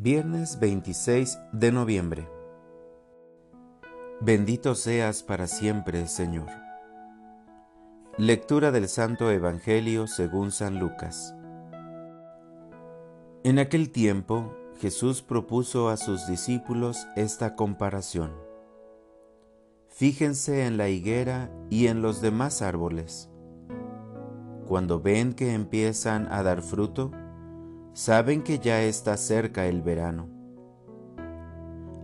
Viernes 26 de noviembre. Bendito seas para siempre, Señor. Lectura del Santo Evangelio según San Lucas. En aquel tiempo Jesús propuso a sus discípulos esta comparación. Fíjense en la higuera y en los demás árboles. Cuando ven que empiezan a dar fruto, saben que ya está cerca el verano.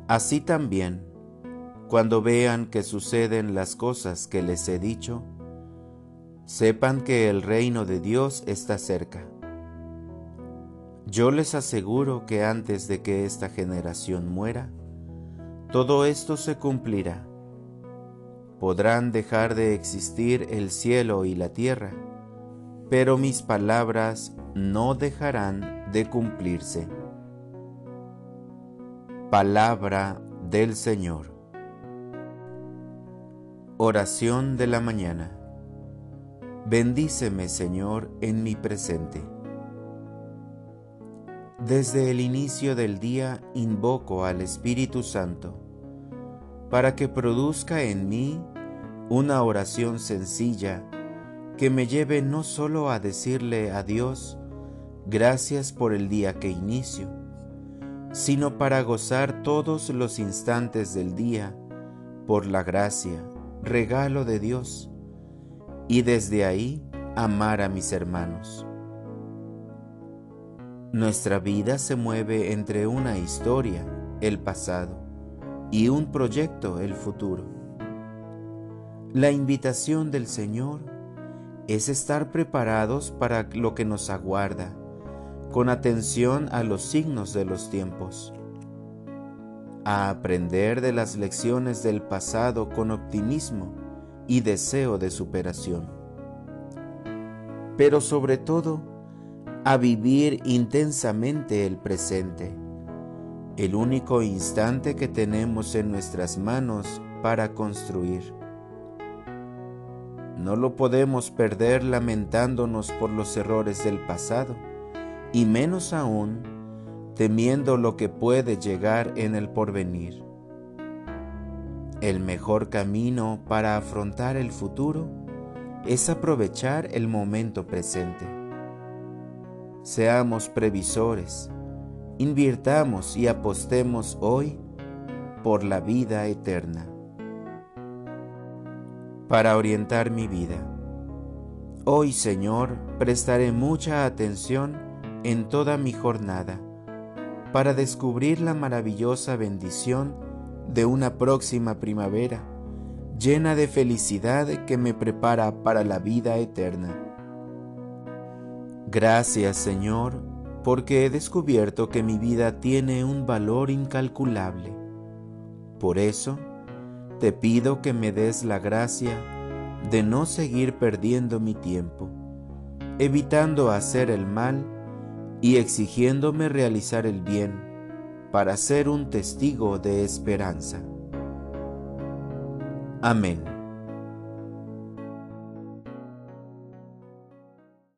Así también, cuando vean que suceden las cosas que les he dicho, sepan que el reino de Dios está cerca. Yo les aseguro que antes de que esta generación muera, todo esto se cumplirá. Podrán dejar de existir el cielo y la tierra, pero mis palabras no dejarán de cumplirse. Palabra del Señor. Oración de la mañana. Bendíceme, Señor, en mi presente. Desde el inicio del día invoco al Espíritu Santo para que produzca en mí una oración sencilla que me lleve no solo a decirle a Dios, gracias por el día que inicio, sino para gozar todos los instantes del día por la gracia, regalo de Dios, y desde ahí amar a mis hermanos. Nuestra vida se mueve entre una historia, el pasado, y un proyecto, el futuro. La invitación del Señor es estar preparados para lo que nos aguarda con atención a los signos de los tiempos, a aprender de las lecciones del pasado con optimismo y deseo de superación, pero sobre todo a vivir intensamente el presente, el único instante que tenemos en nuestras manos para construir. No lo podemos perder lamentándonos por los errores del pasado y menos aún temiendo lo que puede llegar en el porvenir. El mejor camino para afrontar el futuro es aprovechar el momento presente. Seamos previsores, invirtamos y apostemos hoy por la vida eterna. Para orientar mi vida. Hoy, Señor, prestaré mucha atención en toda mi jornada para descubrir la maravillosa bendición de una próxima primavera llena de felicidad que me prepara para la vida eterna. Gracias Señor, porque he descubierto que mi vida tiene un valor incalculable. Por eso, te pido que me des la gracia de no seguir perdiendo mi tiempo, evitando hacer el mal y exigiéndome realizar el bien para ser un testigo de esperanza. Amén.